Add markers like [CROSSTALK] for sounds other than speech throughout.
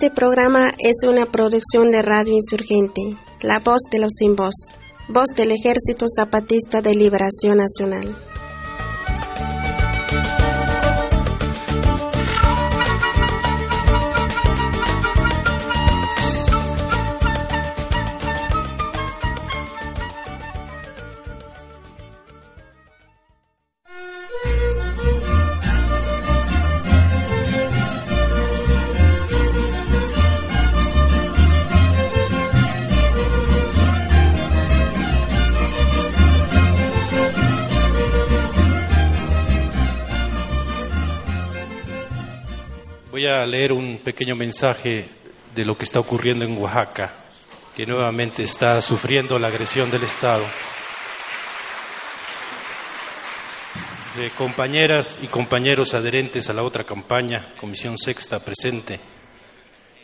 Este programa es una producción de Radio Insurgente, La Voz de los Sin Voz, voz del Ejército Zapatista de Liberación Nacional. Leer un pequeño mensaje de lo que está ocurriendo en Oaxaca, que nuevamente está sufriendo la agresión del Estado. De compañeras y compañeros adherentes a la otra campaña, Comisión Sexta presente,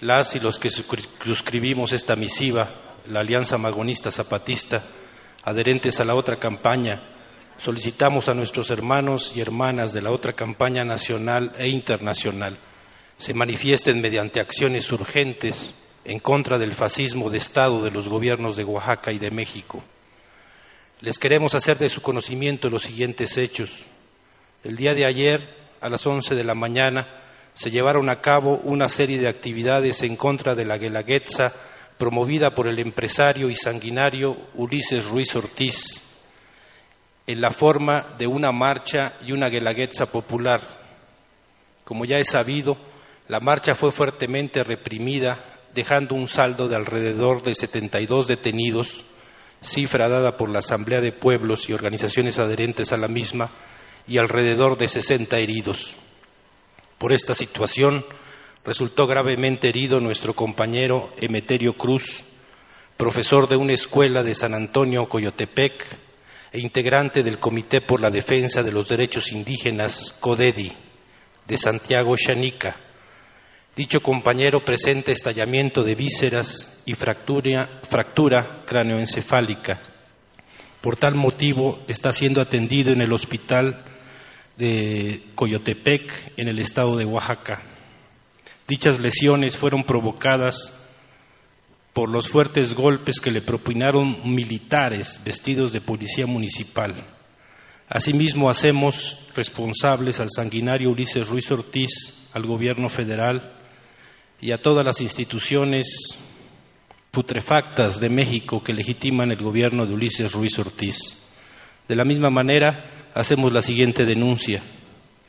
las y los que suscribimos esta misiva, la Alianza Magonista Zapatista, adherentes a la otra campaña, solicitamos a nuestros hermanos y hermanas de la otra campaña nacional e internacional se manifiesten mediante acciones urgentes en contra del fascismo de Estado de los gobiernos de Oaxaca y de México. Les queremos hacer de su conocimiento los siguientes hechos. El día de ayer, a las once de la mañana, se llevaron a cabo una serie de actividades en contra de la Guelaguetza promovida por el empresario y sanguinario Ulises Ruiz Ortiz, en la forma de una marcha y una Guelaguetza popular. Como ya es sabido, la marcha fue fuertemente reprimida, dejando un saldo de alrededor de 72 detenidos, cifra dada por la Asamblea de Pueblos y organizaciones adherentes a la misma, y alrededor de 60 heridos. Por esta situación resultó gravemente herido nuestro compañero Emeterio Cruz, profesor de una escuela de San Antonio, Coyotepec, e integrante del Comité por la Defensa de los Derechos Indígenas, CODEDI, de Santiago Xanica, Dicho compañero presenta estallamiento de vísceras y fractura, cráneoencefálica. Por tal motivo está siendo atendido en el hospital de Coyotepec, en el estado de Oaxaca. Dichas lesiones fueron provocadas por los fuertes golpes que le propinaron militares vestidos de policía municipal. Asimismo, hacemos responsables al sanguinario Ulises Ruiz Ortiz, al gobierno federal, y a todas las instituciones putrefactas de México que legitiman el gobierno de Ulises Ruiz Ortiz. De la misma manera, hacemos la siguiente denuncia.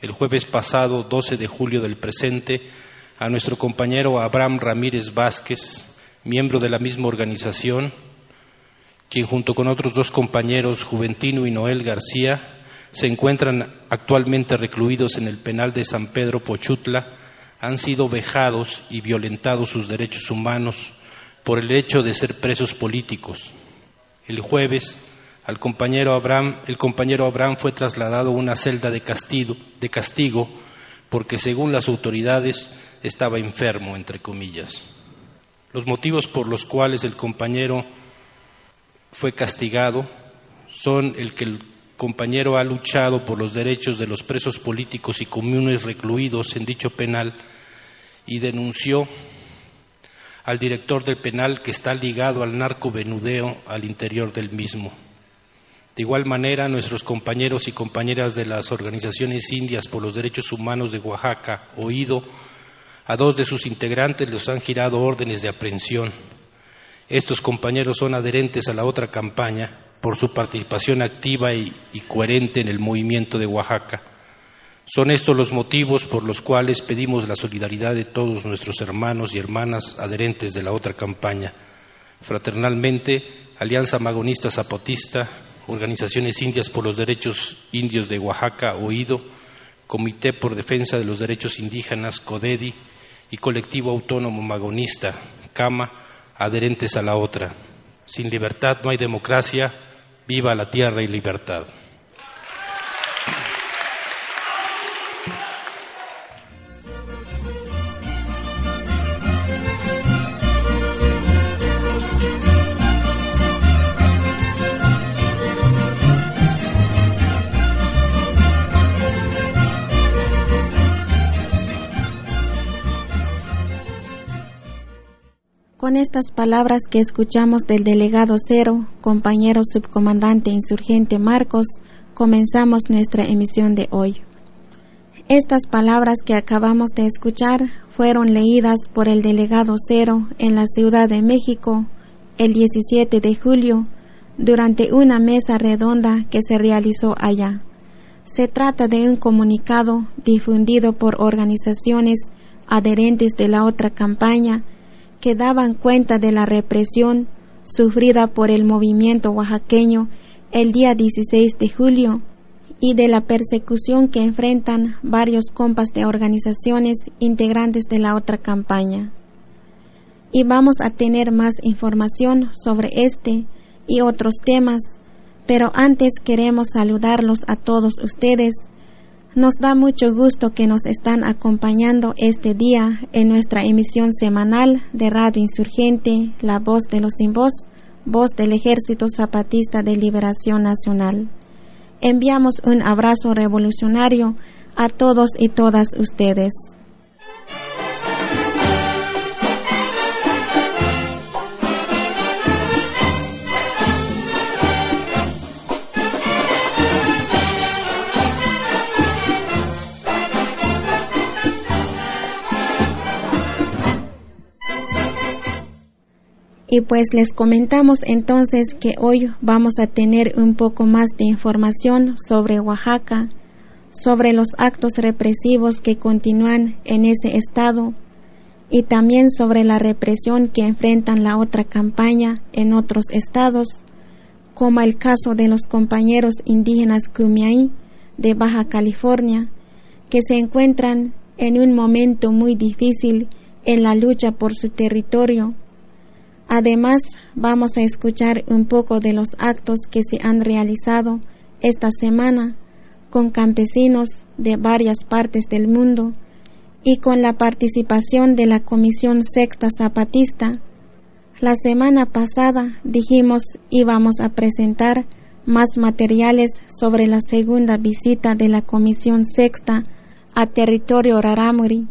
El jueves pasado, 12 de julio del presente, a nuestro compañero Abraham Ramírez Vázquez, miembro de la misma organización, quien junto con otros dos compañeros, Juventino y Noel García, se encuentran actualmente recluidos en el penal de San Pedro Pochutla, han sido vejados y violentados sus derechos humanos por el hecho de ser presos políticos. El jueves, al compañero Abraham, el compañero Abraham fue trasladado a una celda de castigo, de castigo porque según las autoridades estaba enfermo, entre comillas. Los motivos por los cuales el compañero fue castigado son el que el compañero ha luchado por los derechos de los presos políticos y comunes recluidos en dicho penal y denunció al director del penal que está ligado al narcovenudeo al interior del mismo. De igual manera, nuestros compañeros y compañeras de las organizaciones indias por los derechos humanos de Oaxaca, oído, a dos de sus integrantes los han girado órdenes de aprehensión. Estos compañeros son adherentes a la otra campaña por su participación activa y, coherente en el movimiento de Oaxaca. Son estos los motivos por los cuales pedimos la solidaridad de todos nuestros hermanos y hermanas adherentes de la otra campaña. Fraternalmente, Alianza Magonista Zapatista, Organizaciones Indias por los Derechos Indios de Oaxaca, OIDO, Comité por Defensa de los Derechos Indígenas, CODEDI, y Colectivo Autónomo Magonista, CAMA, adherentes a la otra. Sin libertad no hay democracia, viva la tierra y libertad. Con estas palabras que escuchamos del delegado Cero, compañero subcomandante insurgente Marcos, comenzamos nuestra emisión de hoy. Estas palabras que acabamos de escuchar fueron leídas por el delegado Cero en la Ciudad de México el 17 de julio durante una mesa redonda que se realizó allá. Se trata de un comunicado difundido por organizaciones adherentes de la otra campaña que daban cuenta de la represión sufrida por el movimiento oaxaqueño el día 16 de julio y de la persecución que enfrentan varios compas de organizaciones integrantes de la otra campaña. Y vamos a tener más información sobre este y otros temas, pero antes queremos saludarlos a todos ustedes nos da mucho gusto que nos están acompañando este día en nuestra emisión semanal de Radio Insurgente, La Voz de los Sin Voz, Voz del Ejército Zapatista de Liberación Nacional. Enviamos un abrazo revolucionario a todos y todas ustedes. Y pues les comentamos entonces que hoy vamos a tener un poco más de información sobre Oaxaca, sobre los actos represivos que continúan en ese estado y también sobre la represión que enfrentan la otra campaña en otros estados, como el caso de los compañeros indígenas Kumiai de Baja California, que se encuentran en un momento muy difícil en la lucha por su territorio Además, vamos a escuchar un poco de los actos que se han realizado esta semana con campesinos de varias partes del mundo y con la participación de la Comisión Sexta Zapatista. La semana pasada dijimos íbamos a presentar más materiales sobre la segunda visita de la Comisión Sexta a territorio Raramuri,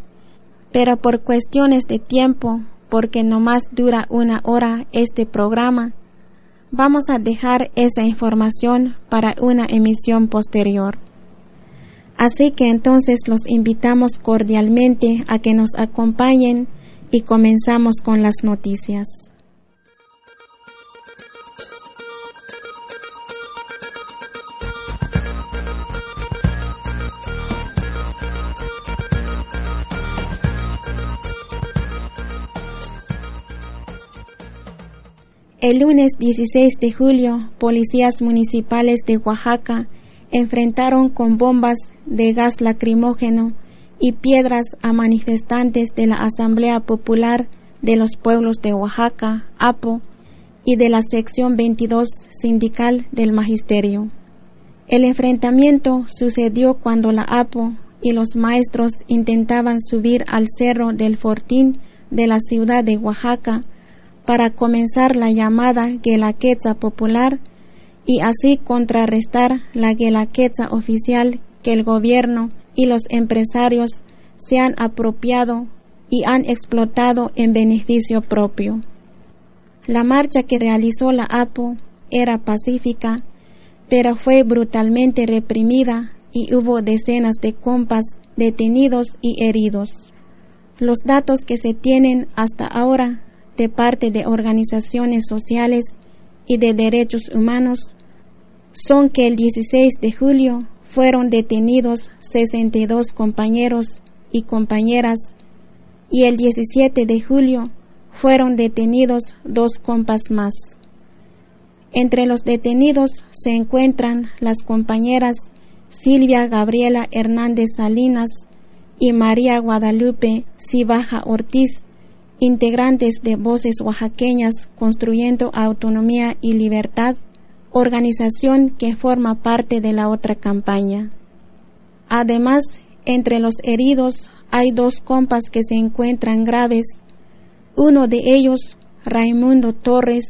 pero por cuestiones de tiempo porque no más dura una hora este programa, vamos a dejar esa información para una emisión posterior. Así que entonces los invitamos cordialmente a que nos acompañen y comenzamos con las noticias. El lunes 16 de julio, policías municipales de Oaxaca enfrentaron con bombas de gas lacrimógeno y piedras a manifestantes de la Asamblea Popular de los Pueblos de Oaxaca, APO, y de la sección 22 sindical del Magisterio. El enfrentamiento sucedió cuando la APO y los maestros intentaban subir al cerro del Fortín de la ciudad de Oaxaca para comenzar la llamada Guelaquetza popular y así contrarrestar la Guelaquetza oficial que el gobierno y los empresarios se han apropiado y han explotado en beneficio propio. La marcha que realizó la APO era pacífica, pero fue brutalmente reprimida y hubo decenas de compas detenidos y heridos. Los datos que se tienen hasta ahora de parte de organizaciones sociales y de derechos humanos son que el 16 de julio fueron detenidos 62 compañeros y compañeras y el 17 de julio fueron detenidos dos compas más. Entre los detenidos se encuentran las compañeras Silvia Gabriela Hernández Salinas y María Guadalupe Cibaja Ortiz, integrantes de Voces Oaxaqueñas Construyendo Autonomía y Libertad, organización que forma parte de la otra campaña. Además, entre los heridos hay dos compas que se encuentran graves, uno de ellos, Raimundo Torres,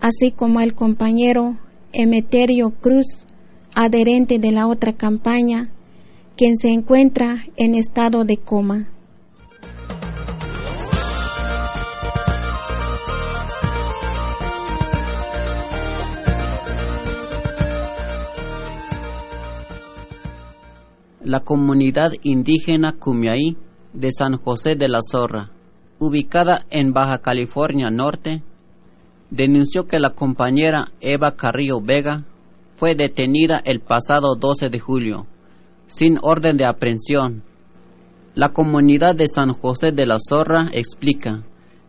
así como el compañero Emeterio Cruz, adherente de la otra campaña, quien se encuentra en estado de coma. La comunidad indígena Cumiaí de San José de la Zorra, ubicada en Baja California Norte, denunció que la compañera Eva Carrillo Vega fue detenida el pasado 12 de julio, sin orden de aprehensión. La comunidad de San José de la Zorra explica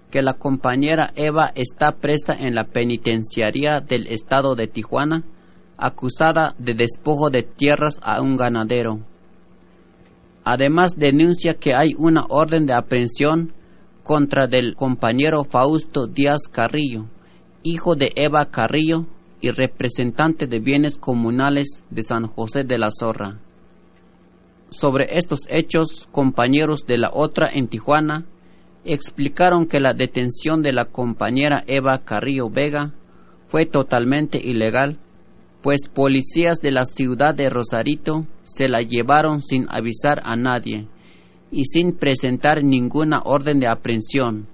que la compañera Eva está presa en la penitenciaría del estado de Tijuana, acusada de despojo de tierras a un ganadero. Además denuncia que hay una orden de aprehensión contra del compañero Fausto Díaz Carrillo, hijo de Eva Carrillo y representante de bienes comunales de San José de la Zorra. Sobre estos hechos, compañeros de la otra en Tijuana explicaron que la detención de la compañera Eva Carrillo Vega fue totalmente ilegal, pues policías de la ciudad de Rosarito se la llevaron sin avisar a nadie y sin presentar ninguna orden de aprehensión.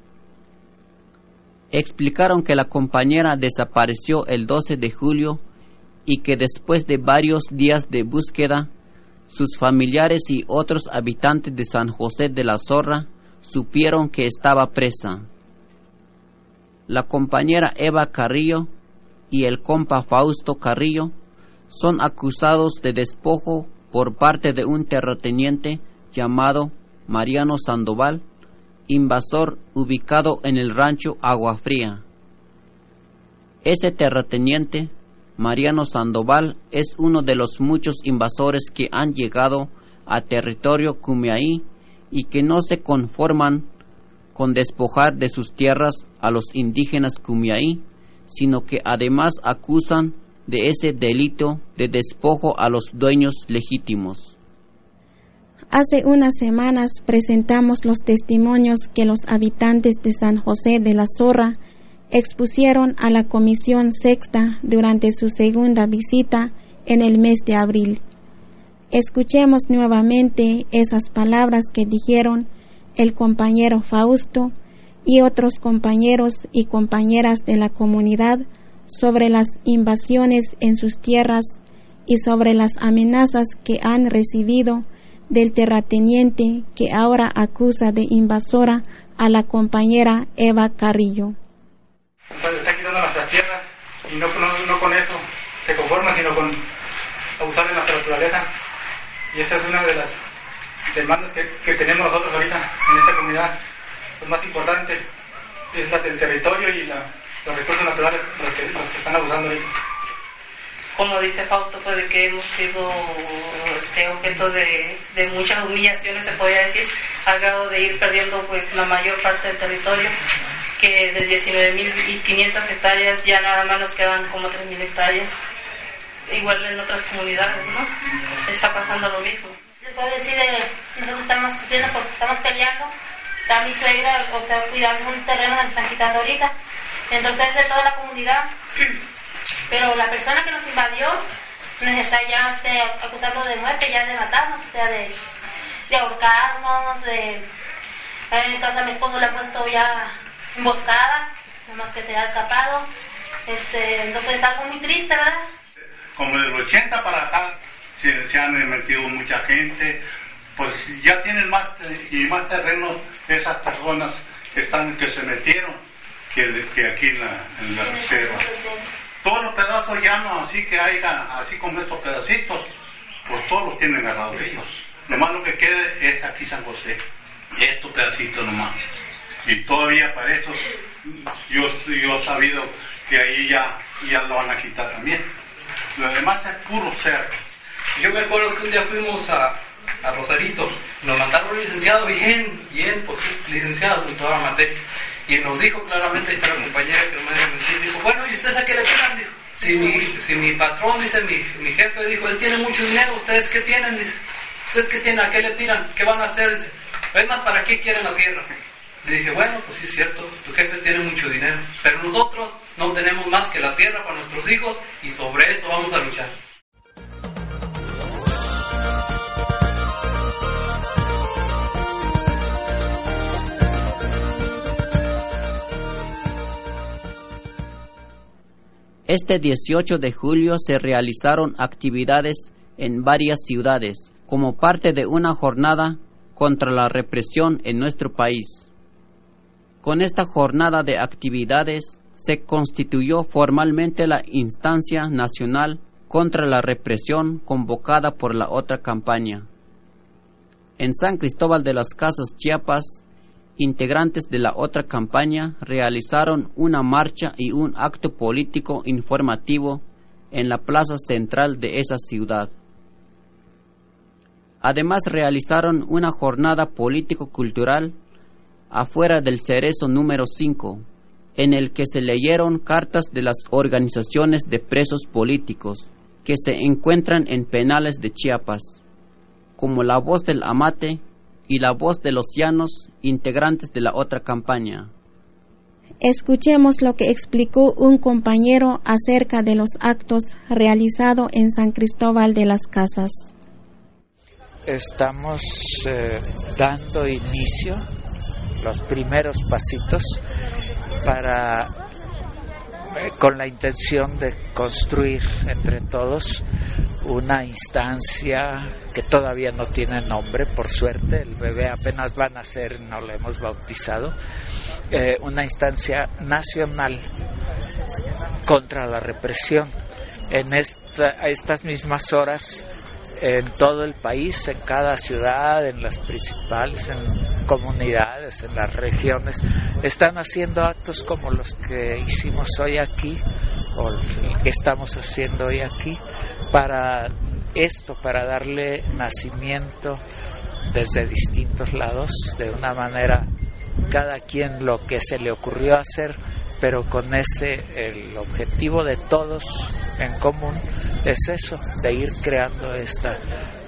Explicaron que la compañera desapareció el 12 de julio y que después de varios días de búsqueda, sus familiares y otros habitantes de San José de la Zorra supieron que estaba presa. La compañera Eva Carrillo y el compa Fausto Carrillo son acusados de despojo por parte de un terrateniente llamado Mariano Sandoval, invasor ubicado en el rancho Agua Fría. Ese terrateniente, Mariano Sandoval, es uno de los muchos invasores que han llegado a territorio Cumiaí y que no se conforman con despojar de sus tierras a los indígenas Cumiaí, sino que además acusan de ese delito de despojo a los dueños legítimos. Hace unas semanas presentamos los testimonios que los habitantes de San José de la Zorra expusieron a la Comisión Sexta durante su segunda visita en el mes de abril. Escuchemos nuevamente esas palabras que dijeron el compañero Fausto y otros compañeros y compañeras de la comunidad sobre las invasiones en sus tierras y sobre las amenazas que han recibido del terrateniente que ahora acusa de invasora a la compañera Eva Carrillo. está quitando nuestras tierras y no, no, con eso se conforma, sino con abusar de nuestra naturaleza. Y esa es una de las demandas que, que tenemos nosotros ahorita en esta comunidad. Lo más importante es la del territorio y la, los recursos naturales los que, los que están abusando ahorita como dice Fausto, pues de que hemos sido este, objeto de, de, muchas humillaciones, se podría decir, al grado de ir perdiendo pues la mayor parte del territorio, que de 19.500 hectáreas ya nada más nos quedan como 3.000 hectáreas, igual en otras comunidades, ¿no? Está pasando lo mismo. Se puede decir, eh, nosotros estamos sufriendo porque estamos peleando, está mi suegra, o sea, cuidando un terreno que están quitando ahorita, entonces de toda la comunidad [CLEARS THROAT] pero la persona que nos invadió nos está ya este, acusando de muerte, ya de matarnos, o sea, de, de ahorcarnos, de... En casa mi esposo le ha puesto ya emboscadas, más que se ha escapado. Este, entonces es algo muy triste, ¿verdad? Como del 80 para acá se, han metido mucha gente, pues ya tienen más y más terreno esas personas que están que se metieron que, que aquí en la, en la reserva todos los pedazos llanos así que haya, así como estos pedacitos, pues todos los tienen agarrados ellos. Nomás lo que quede es aquí San José, estos pedacitos nomás. Y todavía para eso yo, yo he sabido que ahí ya, ya lo van a quitar también. Lo demás es puro ser. Yo me acuerdo que un día fuimos a, a Rosarito, nos mandaron un licenciado bien, bien, pues licenciado, pues toda la maté y nos dijo claramente, esta compañera que me decir, dijo, bueno, ¿y ustedes a qué le tiran? Dijo, si mi, si mi patrón, dice mi, mi jefe, dijo, él tiene mucho dinero, ¿ustedes qué tienen? Dice, ¿ustedes qué tienen? ¿A qué le tiran? ¿Qué van a hacer? Dice, es más, ¿para qué quieren la tierra? Le dije, bueno, pues sí es cierto, tu jefe tiene mucho dinero, pero nosotros no tenemos más que la tierra para nuestros hijos y sobre eso vamos a luchar. Este 18 de julio se realizaron actividades en varias ciudades, como parte de una jornada contra la represión en nuestro país. Con esta jornada de actividades se constituyó formalmente la instancia nacional contra la represión convocada por la otra campaña. En San Cristóbal de las Casas Chiapas, integrantes de la otra campaña realizaron una marcha y un acto político informativo en la plaza central de esa ciudad. Además realizaron una jornada político-cultural afuera del cerezo número 5, en el que se leyeron cartas de las organizaciones de presos políticos que se encuentran en penales de Chiapas, como la voz del Amate y la voz de los llanos integrantes de la otra campaña. Escuchemos lo que explicó un compañero acerca de los actos realizados en San Cristóbal de las Casas. Estamos eh, dando inicio, los primeros pasitos, para con la intención de construir entre todos una instancia que todavía no tiene nombre, por suerte, el bebé apenas va a nacer, no lo hemos bautizado, eh, una instancia nacional contra la represión. En esta, estas mismas horas, en todo el país, en cada ciudad, en las principales, en comunidades, en las regiones, están haciendo actos como los que hicimos hoy aquí, o que estamos haciendo hoy aquí, para esto, para darle nacimiento desde distintos lados, de una manera cada quien lo que se le ocurrió hacer, pero con ese, el objetivo de todos en común es eso, de ir creando esta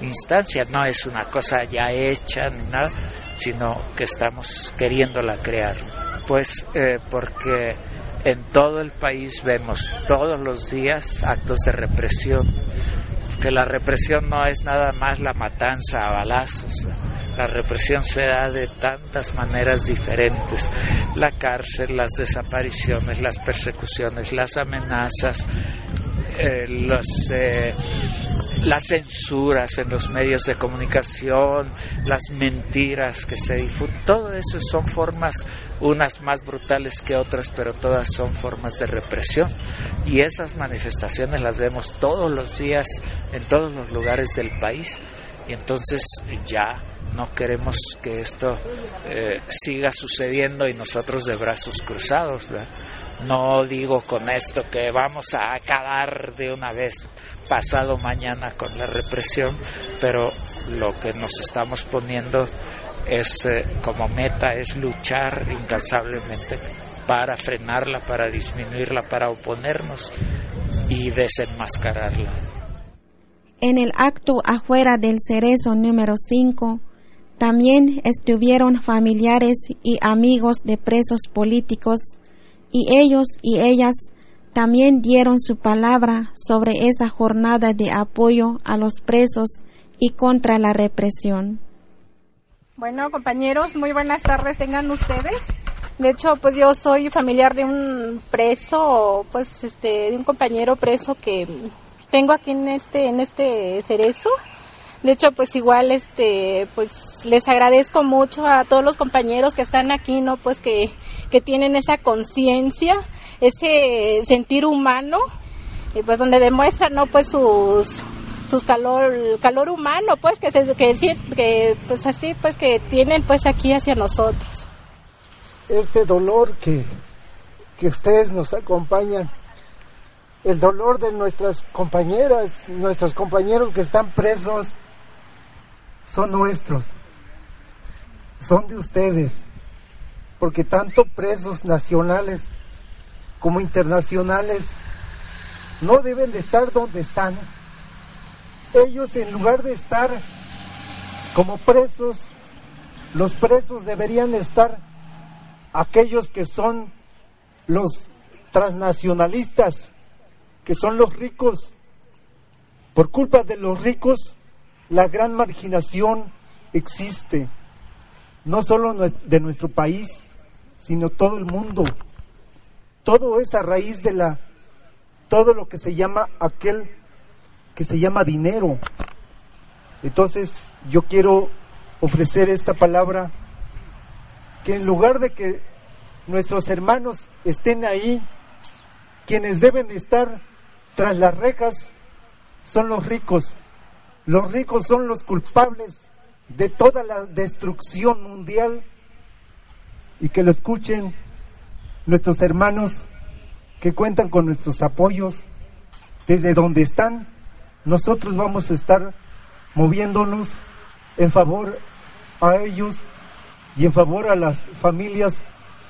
instancia. No es una cosa ya hecha ni nada, sino que estamos queriéndola crear. Pues eh, porque en todo el país vemos todos los días actos de represión, que la represión no es nada más la matanza a balazos, la represión se da de tantas maneras diferentes, la cárcel, las desapariciones, las persecuciones, las amenazas, eh, los, eh, las censuras en los medios de comunicación, las mentiras que se difunden, todo eso son formas, unas más brutales que otras, pero todas son formas de represión. Y esas manifestaciones las vemos todos los días en todos los lugares del país. Y entonces ya no queremos que esto eh, siga sucediendo y nosotros de brazos cruzados. No digo con esto que vamos a acabar de una vez pasado mañana con la represión, pero lo que nos estamos poniendo es eh, como meta es luchar incansablemente para frenarla, para disminuirla, para oponernos y desenmascararla. En el acto afuera del cerezo número 5, también estuvieron familiares y amigos de presos políticos y ellos y ellas también dieron su palabra sobre esa jornada de apoyo a los presos y contra la represión. Bueno, compañeros, muy buenas tardes tengan ustedes. De hecho, pues yo soy familiar de un preso, pues este, de un compañero preso que tengo aquí en este en este cerezo. De hecho, pues igual este pues les agradezco mucho a todos los compañeros que están aquí, ¿no? Pues que que tienen esa conciencia, ese sentir humano, y pues donde demuestran, ¿no? Pues sus sus calor calor humano pues que se, que, que pues así pues que tienen pues aquí hacia nosotros este dolor que que ustedes nos acompañan el dolor de nuestras compañeras nuestros compañeros que están presos son nuestros son de ustedes porque tanto presos nacionales como internacionales no deben de estar donde están. Ellos en lugar de estar como presos, los presos deberían estar aquellos que son los transnacionalistas, que son los ricos. Por culpa de los ricos, la gran marginación existe, no solo de nuestro país, sino todo el mundo. Todo es a raíz de la todo lo que se llama aquel que se llama dinero. Entonces yo quiero ofrecer esta palabra que en lugar de que nuestros hermanos estén ahí, quienes deben estar tras las rejas son los ricos. Los ricos son los culpables de toda la destrucción mundial y que lo escuchen nuestros hermanos que cuentan con nuestros apoyos desde donde están. Nosotros vamos a estar moviéndonos en favor a ellos y en favor a las familias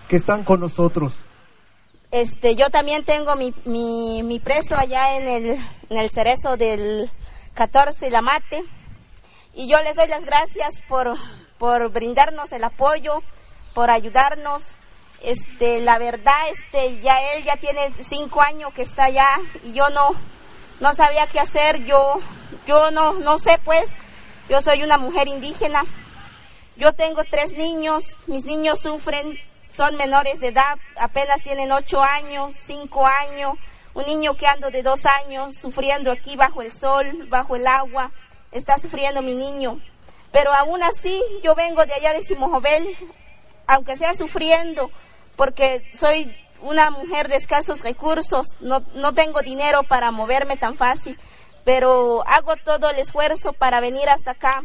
que están con nosotros. Este, yo también tengo mi, mi, preso allá en el, en el cerezo del 14 La Mate y yo les doy las gracias por, por brindarnos el apoyo, por ayudarnos. Este, la verdad, este, ya él ya tiene cinco años que está allá y yo no, no sabía qué hacer. Yo, yo no, no sé, pues, yo soy una mujer indígena. Yo tengo tres niños, mis niños sufren, son menores de edad, apenas tienen ocho años, cinco años, un niño que ando de dos años sufriendo aquí bajo el sol, bajo el agua, está sufriendo mi niño. Pero aún así yo vengo de allá de Simojovel, aunque sea sufriendo, porque soy una mujer de escasos recursos, no, no tengo dinero para moverme tan fácil, pero hago todo el esfuerzo para venir hasta acá,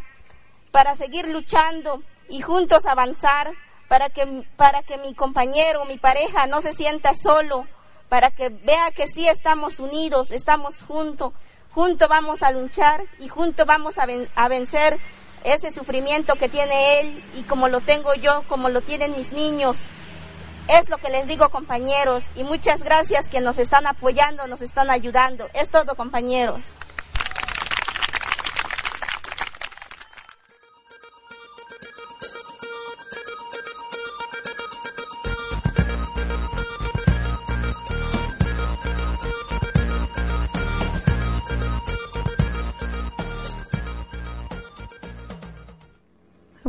para seguir luchando y juntos avanzar, para que, para que mi compañero, mi pareja no se sienta solo, para que vea que sí estamos unidos, estamos juntos, juntos vamos a luchar y juntos vamos a, a vencer ese sufrimiento que tiene él y como lo tengo yo, como lo tienen mis niños. Es lo que les digo compañeros y muchas gracias que nos están apoyando, nos están ayudando. Es todo compañeros.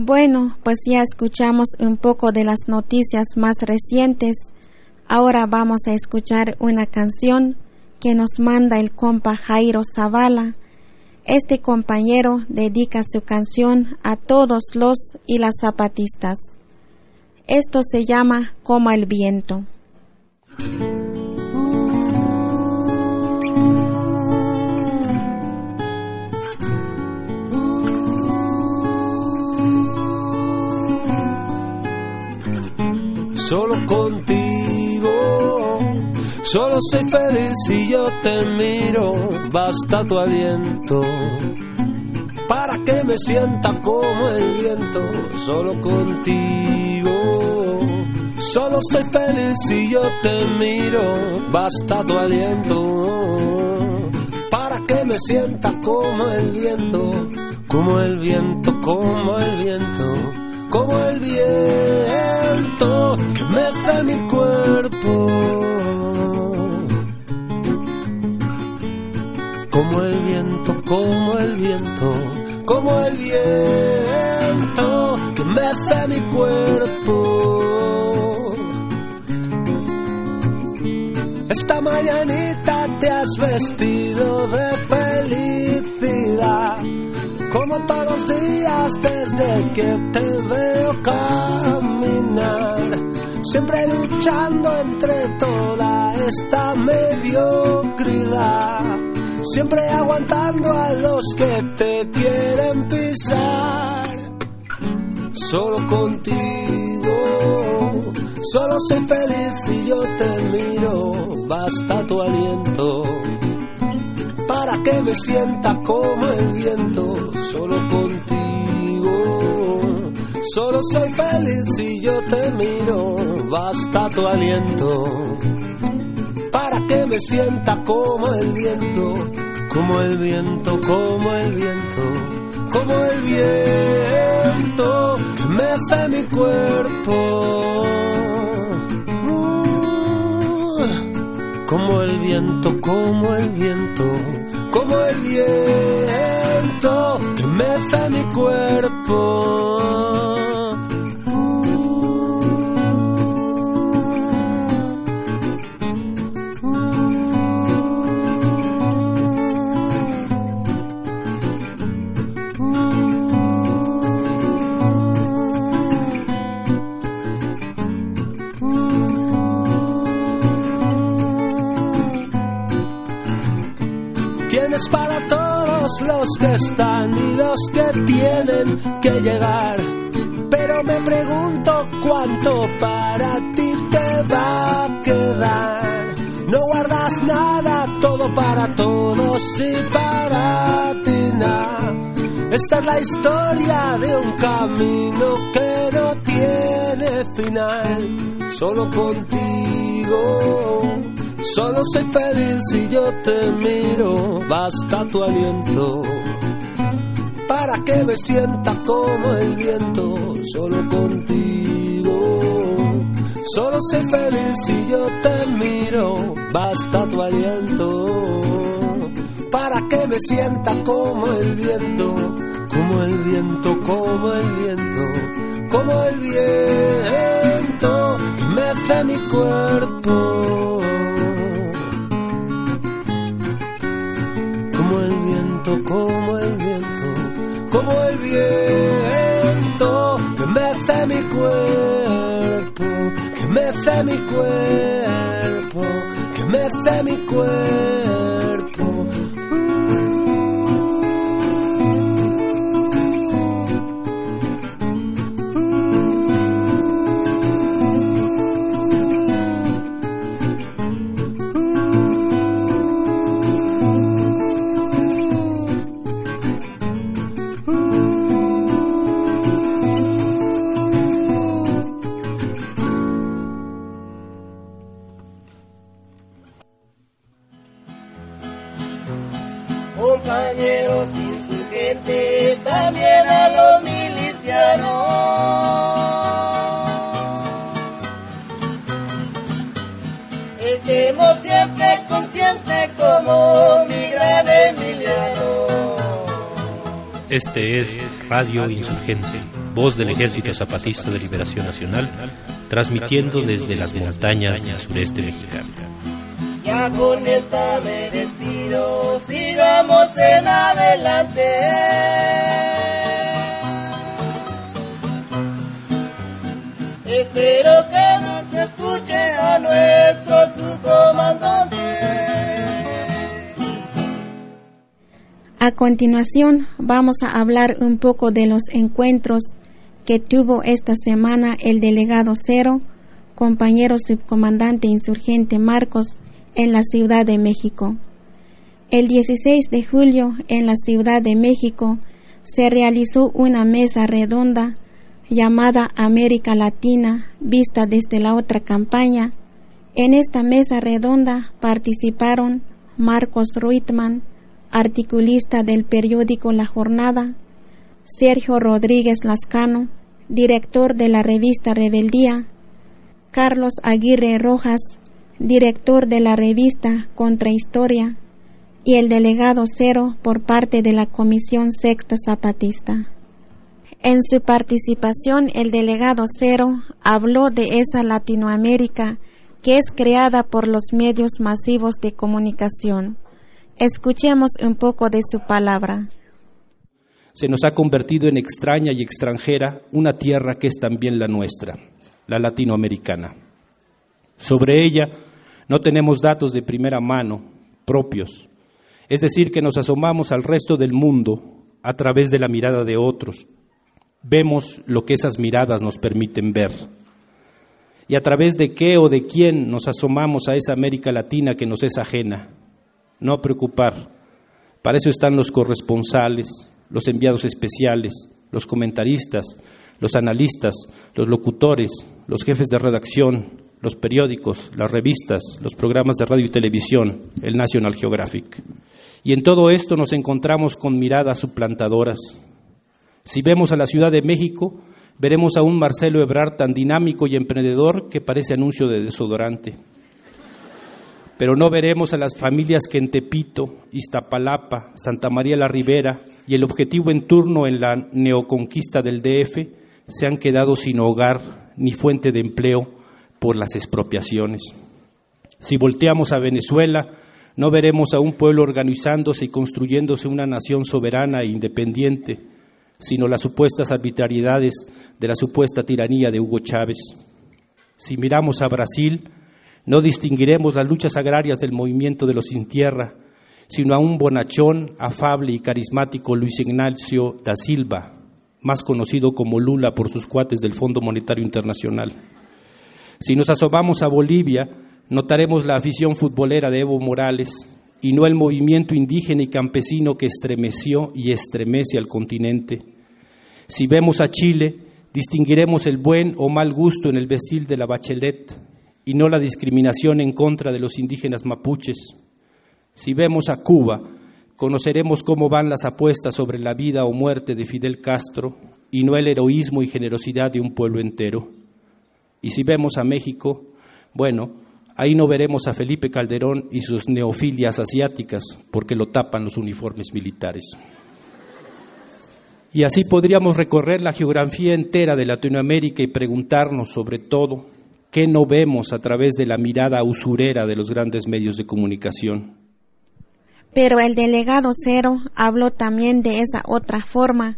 Bueno, pues ya escuchamos un poco de las noticias más recientes. Ahora vamos a escuchar una canción que nos manda el compa Jairo Zavala. Este compañero dedica su canción a todos los y las zapatistas. Esto se llama Como el viento. Solo contigo. Solo soy feliz si yo te miro, basta tu aliento. Para que me sienta como el viento, solo contigo. Solo soy feliz si yo te miro, basta tu aliento. Para que me sienta como el viento, como el viento, como el viento como el viento que mece mi cuerpo. Como el viento, como el viento, como el viento que mece mi cuerpo. Esta mañanita te has vestido de felicidad como todos los días desde que te veo caminar, siempre luchando entre toda esta mediocridad, siempre aguantando a los que te quieren pisar, solo contigo. Solo soy feliz si yo te miro, basta tu aliento para que me sienta como el viento, solo contigo. Solo soy feliz si yo te miro, basta tu aliento, para que me sienta como el viento, como el viento, como el viento, como el viento mece mi cuerpo. Como el viento, como el viento, como el viento que mece mi cuerpo. También es para todos los que están y los que tienen que llegar. Pero me pregunto cuánto para ti te va a quedar. No guardas nada, todo para todos y para ti nada. Esta es la historia de un camino que no tiene final, solo contigo. Solo soy feliz si yo te miro, basta tu aliento para que me sienta como el viento, solo contigo. Solo soy feliz si yo te miro, basta tu aliento para que me sienta como el viento, como el viento, como el viento, como el viento mece mi cuerpo. Como el viento, como el viento que mece mi cuerpo, que mece mi cuerpo, que mece mi cuerpo. Este es Radio Insurgente, voz del Ejército Zapatista de Liberación Nacional, transmitiendo desde las montañas del sureste mexicano. Ya con esta me despido, sigamos en adelante. Espero que nos escuche a nuestro subcomandante. Continuación vamos a hablar un poco de los encuentros que tuvo esta semana el delegado Cero, compañero subcomandante insurgente Marcos, en la Ciudad de México. El 16 de julio en la Ciudad de México se realizó una mesa redonda llamada América Latina, vista desde la otra campaña. En esta mesa redonda participaron Marcos Ruitman, articulista del periódico La Jornada, Sergio Rodríguez Lascano, director de la revista Rebeldía, Carlos Aguirre Rojas, director de la revista Contrahistoria, y el delegado Cero por parte de la Comisión Sexta Zapatista. En su participación, el delegado Cero habló de esa Latinoamérica que es creada por los medios masivos de comunicación. Escuchemos un poco de su palabra. Se nos ha convertido en extraña y extranjera una tierra que es también la nuestra, la latinoamericana. Sobre ella no tenemos datos de primera mano propios, es decir, que nos asomamos al resto del mundo a través de la mirada de otros. Vemos lo que esas miradas nos permiten ver. ¿Y a través de qué o de quién nos asomamos a esa América Latina que nos es ajena? No preocupar. Para eso están los corresponsales, los enviados especiales, los comentaristas, los analistas, los locutores, los jefes de redacción, los periódicos, las revistas, los programas de radio y televisión, el National Geographic. Y en todo esto nos encontramos con miradas suplantadoras. Si vemos a la Ciudad de México, veremos a un Marcelo Ebrard tan dinámico y emprendedor que parece anuncio de desodorante. Pero no veremos a las familias que en Tepito, Iztapalapa, Santa María la Ribera y el objetivo en turno en la neoconquista del DF se han quedado sin hogar ni fuente de empleo por las expropiaciones. Si volteamos a Venezuela, no veremos a un pueblo organizándose y construyéndose una nación soberana e independiente, sino las supuestas arbitrariedades de la supuesta tiranía de Hugo Chávez. Si miramos a Brasil, no distinguiremos las luchas agrarias del movimiento de los sin tierra sino a un bonachón, afable y carismático Luis Ignacio da Silva, más conocido como Lula por sus cuates del Fondo Monetario Internacional. Si nos asomamos a Bolivia, notaremos la afición futbolera de Evo Morales y no el movimiento indígena y campesino que estremeció y estremece al continente. Si vemos a Chile, distinguiremos el buen o mal gusto en el vestir de la Bachelet y no la discriminación en contra de los indígenas mapuches. Si vemos a Cuba, conoceremos cómo van las apuestas sobre la vida o muerte de Fidel Castro y no el heroísmo y generosidad de un pueblo entero. Y si vemos a México, bueno, ahí no veremos a Felipe Calderón y sus neofilias asiáticas, porque lo tapan los uniformes militares. Y así podríamos recorrer la geografía entera de Latinoamérica y preguntarnos sobre todo qué no vemos a través de la mirada usurera de los grandes medios de comunicación. Pero el delegado Cero habló también de esa otra forma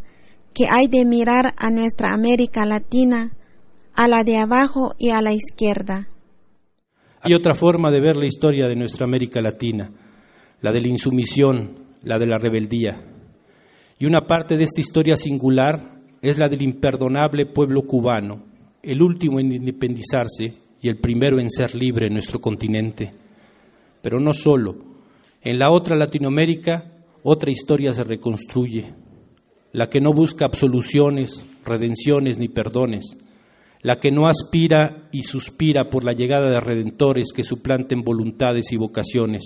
que hay de mirar a nuestra América Latina a la de abajo y a la izquierda. Hay otra forma de ver la historia de nuestra América Latina, la de la insumisión, la de la rebeldía. Y una parte de esta historia singular es la del imperdonable pueblo cubano, el último en independizarse y el primero en ser libre en nuestro continente. Pero no solo. En la otra Latinoamérica, otra historia se reconstruye, la que no busca absoluciones, redenciones ni perdones, la que no aspira y suspira por la llegada de redentores que suplanten voluntades y vocaciones,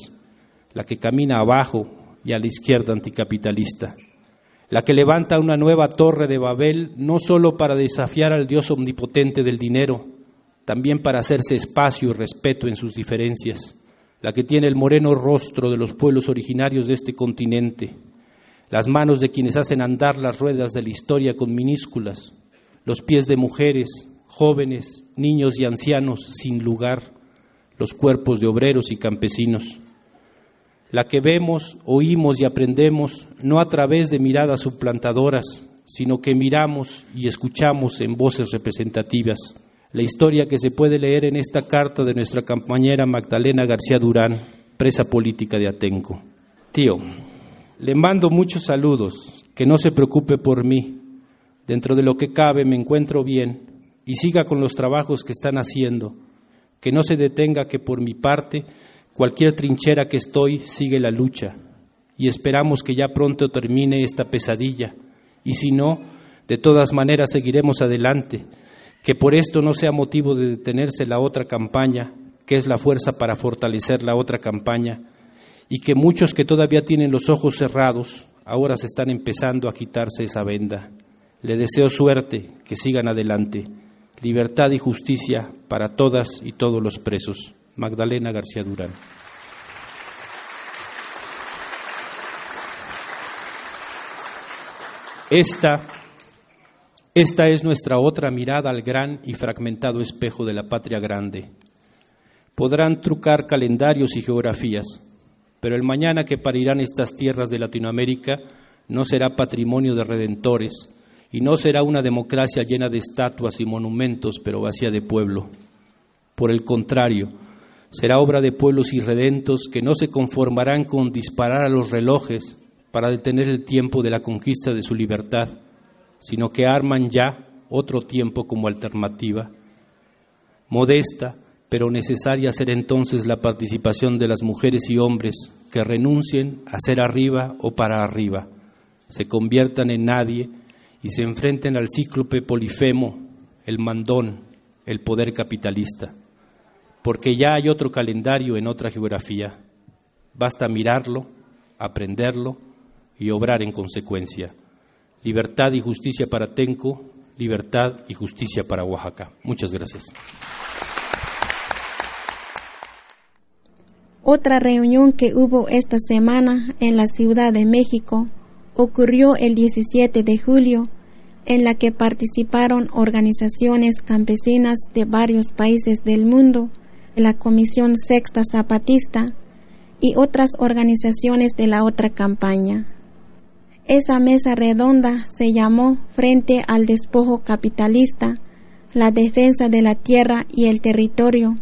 la que camina abajo y a la izquierda anticapitalista, la que levanta una nueva torre de Babel no solo para desafiar al Dios omnipotente del dinero, también para hacerse espacio y respeto en sus diferencias, la que tiene el moreno rostro de los pueblos originarios de este continente, las manos de quienes hacen andar las ruedas de la historia con minúsculas, los pies de mujeres, jóvenes, niños y ancianos sin lugar, los cuerpos de obreros y campesinos. La que vemos, oímos y aprendemos no a través de miradas suplantadoras, sino que miramos y escuchamos en voces representativas. La historia que se puede leer en esta carta de nuestra compañera Magdalena García Durán, presa política de Atenco. Tío, le mando muchos saludos, que no se preocupe por mí. Dentro de lo que cabe me encuentro bien y siga con los trabajos que están haciendo, que no se detenga que por mi parte, cualquier trinchera que estoy, sigue la lucha. Y esperamos que ya pronto termine esta pesadilla. Y si no, de todas maneras seguiremos adelante, que por esto no sea motivo de detenerse la otra campaña, que es la fuerza para fortalecer la otra campaña, y que muchos que todavía tienen los ojos cerrados, ahora se están empezando a quitarse esa venda. Le deseo suerte, que sigan adelante. Libertad y justicia para todas y todos los presos. Magdalena García Durán. Esta, esta es nuestra otra mirada al gran y fragmentado espejo de la patria grande. Podrán trucar calendarios y geografías, pero el mañana que parirán estas tierras de Latinoamérica no será patrimonio de redentores, y no será una democracia llena de estatuas y monumentos, pero vacía de pueblo. Por el contrario, será obra de pueblos irredentos que no se conformarán con disparar a los relojes para detener el tiempo de la conquista de su libertad, sino que arman ya otro tiempo como alternativa. Modesta, pero necesaria será entonces la participación de las mujeres y hombres que renuncien a ser arriba o para arriba, se conviertan en nadie y se enfrenten al cíclope Polifemo, el mandón, el poder capitalista, porque ya hay otro calendario en otra geografía. Basta mirarlo, aprenderlo y obrar en consecuencia. Libertad y justicia para Tenco, libertad y justicia para Oaxaca. Muchas gracias. Otra reunión que hubo esta semana en la Ciudad de México ocurrió el 17 de julio, en la que participaron organizaciones campesinas de varios países del mundo, la Comisión Sexta Zapatista y otras organizaciones de la otra campaña. Esa mesa redonda se llamó Frente al Despojo Capitalista, la defensa de la tierra y el territorio,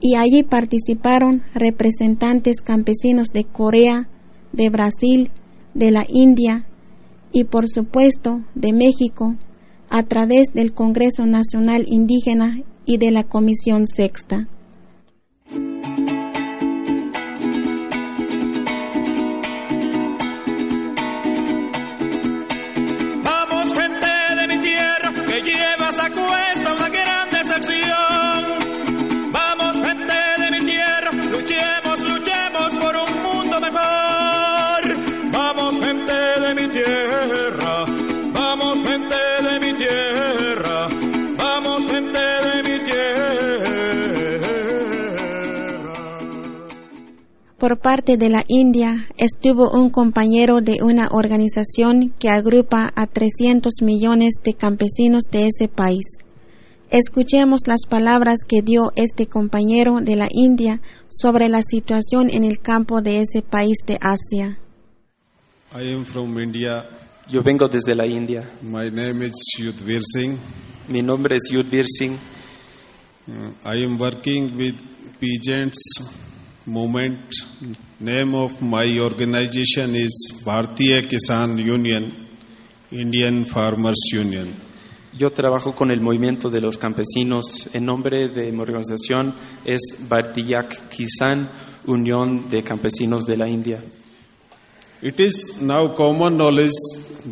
y allí participaron representantes campesinos de Corea, de Brasil, de la India y por supuesto de México a través del Congreso Nacional Indígena y de la Comisión Sexta. Por parte de la India estuvo un compañero de una organización que agrupa a 300 millones de campesinos de ese país. Escuchemos las palabras que dio este compañero de la India sobre la situación en el campo de ese país de Asia. Yo vengo desde la India. My name is Yudhvir Singh. Mi nombre es Yudhvir Singh. Uh, I am working with peasants movement. Name of my organization is Bharatiya Kisan Union, Indian Farmers Union. Yo trabajo con el movimiento de los campesinos. El nombre de mi organización es Bharatiya Kisan Unión de Campesinos de la India. It is now common knowledge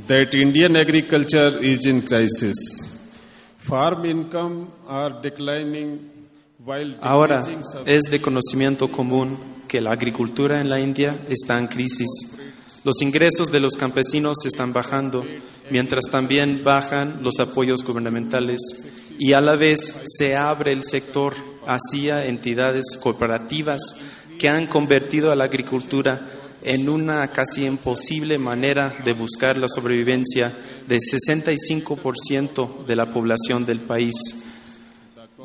that Indian agriculture is in crisis. Farm income are declining Ahora es de conocimiento común que la agricultura en la India está en crisis. Los ingresos de los campesinos están bajando, mientras también bajan los apoyos gubernamentales y a la vez se abre el sector hacia entidades corporativas que han convertido a la agricultura en una casi imposible manera de buscar la sobrevivencia del 65% de la población del país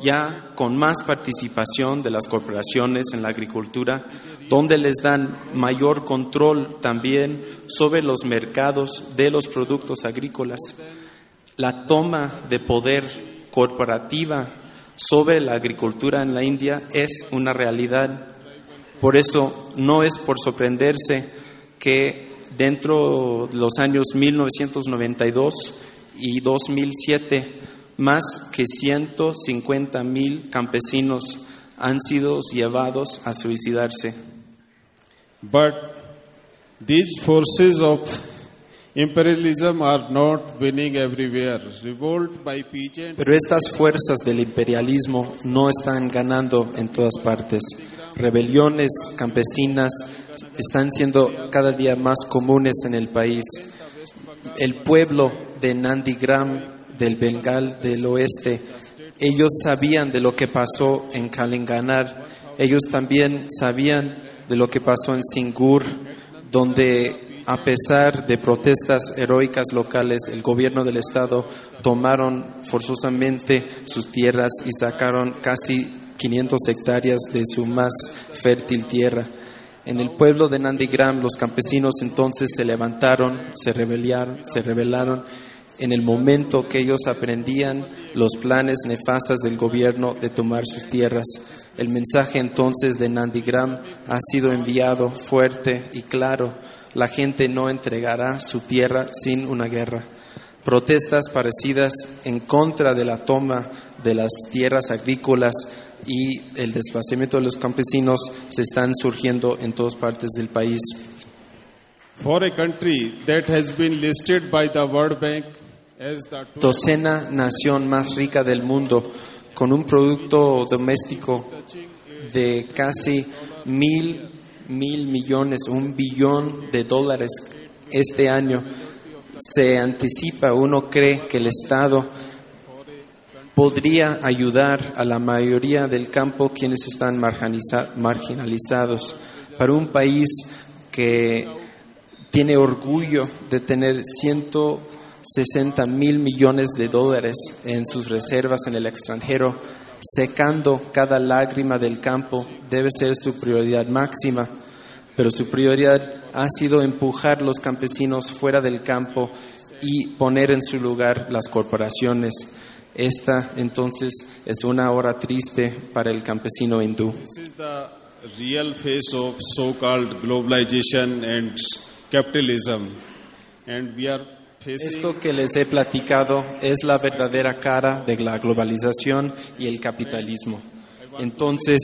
ya con más participación de las corporaciones en la agricultura, donde les dan mayor control también sobre los mercados de los productos agrícolas. La toma de poder corporativa sobre la agricultura en la India es una realidad. Por eso no es por sorprenderse que dentro de los años 1992 y 2007 más que 150 mil campesinos han sido llevados a suicidarse. But these forces of imperialism are not winning everywhere. Revolt by Pero estas fuerzas del imperialismo no están ganando en todas partes. Rebeliones campesinas están siendo cada día más comunes en el país. El pueblo de Nandigram del Bengal del oeste, ellos sabían de lo que pasó en Kalinganar, ellos también sabían de lo que pasó en Singur, donde a pesar de protestas heroicas locales, el gobierno del estado tomaron forzosamente sus tierras y sacaron casi 500 hectáreas de su más fértil tierra. En el pueblo de Nandigram los campesinos entonces se levantaron, se rebelaron, se rebelaron en el momento que ellos aprendían los planes nefastos del gobierno de tomar sus tierras. El mensaje entonces de Nandigram ha sido enviado fuerte y claro. La gente no entregará su tierra sin una guerra. Protestas parecidas en contra de la toma de las tierras agrícolas y el desplazamiento de los campesinos se están surgiendo en todas partes del país. For a country that has been listed by the docena nación más rica del mundo, con un producto doméstico de casi mil, mil millones, un billón de dólares este año. Se anticipa, uno cree que el Estado podría ayudar a la mayoría del campo quienes están marginalizados. Para un país que tiene orgullo de tener ciento 60 mil millones de dólares en sus reservas en el extranjero, secando cada lágrima del campo, debe ser su prioridad máxima. Pero su prioridad ha sido empujar los campesinos fuera del campo y poner en su lugar las corporaciones. Esta entonces es una hora triste para el campesino hindú. real face of so-called Esto que les he platicado es la verdadera cara de la globalización y el capitalismo. Entonces,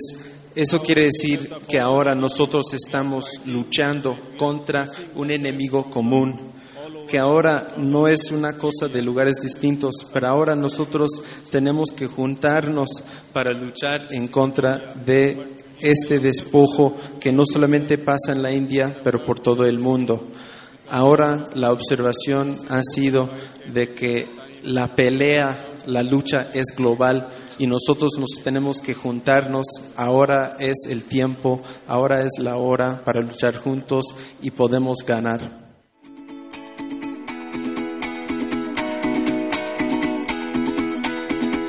eso quiere decir que ahora nosotros estamos luchando contra un enemigo común, que ahora no es una cosa de lugares distintos, pero ahora nosotros tenemos que juntarnos para luchar en contra de este despojo que no solamente pasa en la India, pero por todo el mundo. Ahora la observación ha sido de que la pelea, la lucha es global y nosotros nos tenemos que juntarnos. Ahora es el tiempo, ahora es la hora para luchar juntos y podemos ganar.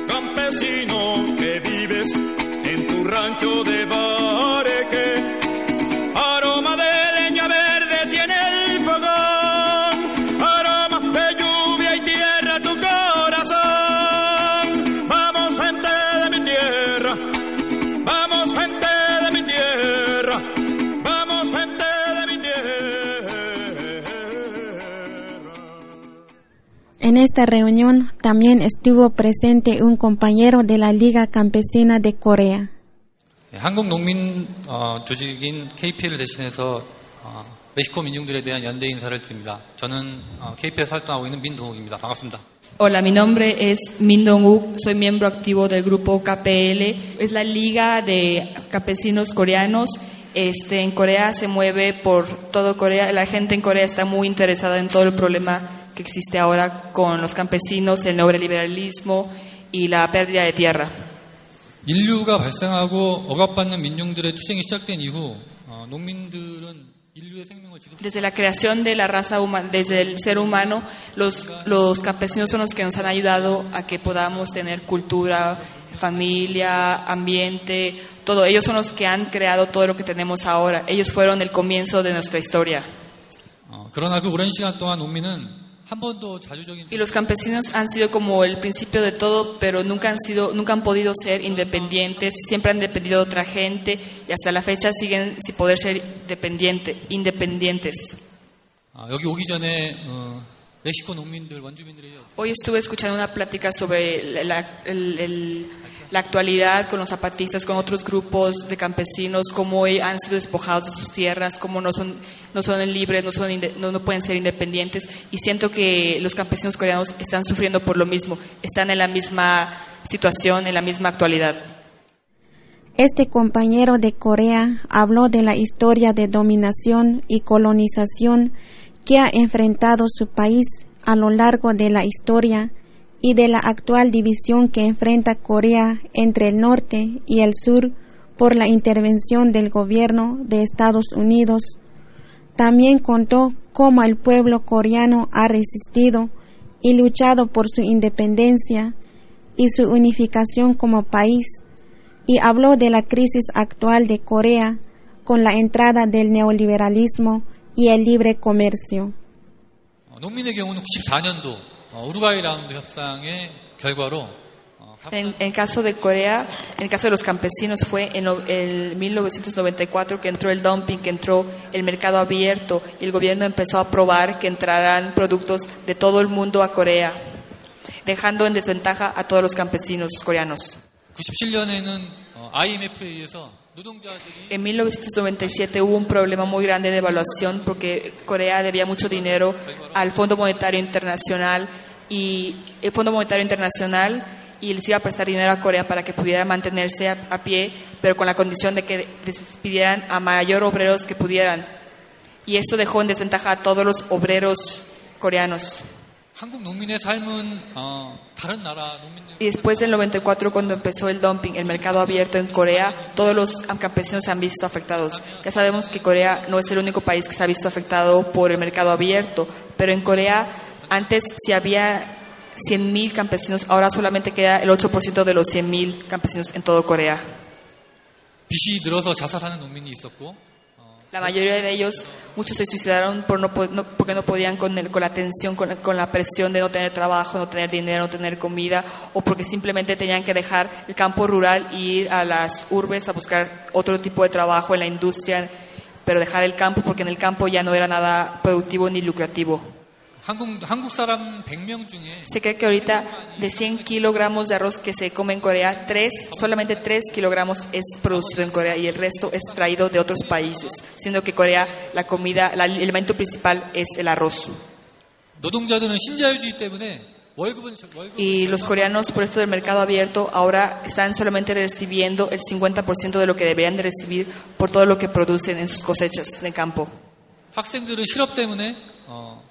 Campesino que vives rancho de bareque, aroma de leña verde tiene el fogón, aromas de lluvia y tierra tu corazón. Vamos gente de mi tierra, vamos gente de mi tierra, vamos gente de mi tierra. En esta reunión también estuvo presente un compañero de la Liga Campesina de Corea. 네, 한국 농민 어, 조직인 KPL을 대신해서 어, 멕시코 민중들에 대한 연대 인사를 드립니다. 저는 어, KPL에서 활동하고 있는 민동욱입니다. 반갑습니다. Hola, mi nombre es Min Dong-wook, soy miembro activo del grupo KPL, es la liga de campesinos coreanos. Este, en Corea se mueve por todo Corea, la gente en Corea está muy interesada en todo el problema que existe ahora con los campesinos, el neoliberalismo y la pérdida de tierra. 인류가 발생하고 억압받는 민중들의 투쟁이 시작된 이후 어, 농민들은 인류의 생명을 지속 Desde la creación de la raza humana, desde el ser humano, los, los campesinos son los que nos han ayudado a que podamos tener cultura, familia, ambiente, todo. Ellos son los que han creado todo lo que tenemos ahora. Ellos fueron el comienzo de nuestra historia. 어, 그러나 그 오랜 시간 동안 농민은 한 번도 자주적인 Y los campesinos han sido como el principio de todo, pero nunca han, sido, nunca han podido ser independientes, siempre han dependido de otra gente y hasta la fecha siguen sin poder ser dependiente, independientes. Hoy estuve escuchando una plática sobre el, la actualidad con los zapatistas, con otros grupos de campesinos, cómo hoy han sido despojados de sus tierras, cómo no son, no son libres, no, pueden ser independientes. Y siento que los campesinos coreanos están sufriendo por lo mismo, están en la misma situación, en la misma actualidad. Este compañero de Corea habló de la historia de dominación y colonización que ha enfrentado su país a lo largo de la historia y de la actual división que enfrenta Corea entre el norte y el sur por la intervención del gobierno de Estados Unidos. También contó cómo el pueblo coreano ha resistido y luchado por su independencia y su unificación como país y habló de la crisis actual de Corea con la entrada del neoliberalismo y el libre comercio. En, en, caso de Corea, en el caso de los campesinos fue en el 1994 que entró el dumping, que entró el mercado abierto y el gobierno empezó a aprobar que entrarán productos de todo el mundo a Corea, dejando en desventaja a todos los campesinos coreanos. En 1997 hubo un problema muy grande de evaluación porque Corea debía mucho dinero al Fondo Monetario Internacional y el Fondo Monetario Internacional y les iba a prestar dinero a Corea para que pudieran mantenerse a, a pie, pero con la condición de que despidieran a mayor obreros que pudieran. Y esto dejó en desventaja a todos los obreros coreanos. Y después del 94, cuando empezó el dumping, el mercado abierto en Corea, todos los campesinos se han visto afectados. Ya sabemos que Corea no es el único país que se ha visto afectado por el mercado abierto, pero en Corea antes si había 100.000 campesinos, ahora solamente queda el 8% de los 100.000 campesinos en todo Corea. 빚이 늘어서 자살하는 농민이 있었고 La mayoría de ellos, muchos se suicidaron por no, po- no- porque no podían con, el- con la tensión, con, la- con la presión de no tener trabajo, no tener dinero, no tener comida, o porque simplemente tenían que dejar el campo rural y ir a las urbes a buscar otro tipo de trabajo en la industria, pero dejar el campo porque en el campo ya no era nada productivo ni lucrativo. 한국, 한국 사람 100명 중에 Se cree que ahorita de 100 kilogramos de arroz que se come en Corea, tres, solamente 3 kilogramos es producido en Corea y el resto es traído de otros países, siendo que Corea la comida, la- el alimento principal es el arroz. 노동자들은 신자유주의 때문에 월급은 저- 월급 Y los coreanos, por esto del mercado abierto, ahora están solamente recibiendo el 50% de lo que deberían de recibir por todo lo que producen en sus cosechas en el campo. 학생들은 실업 때문에 어,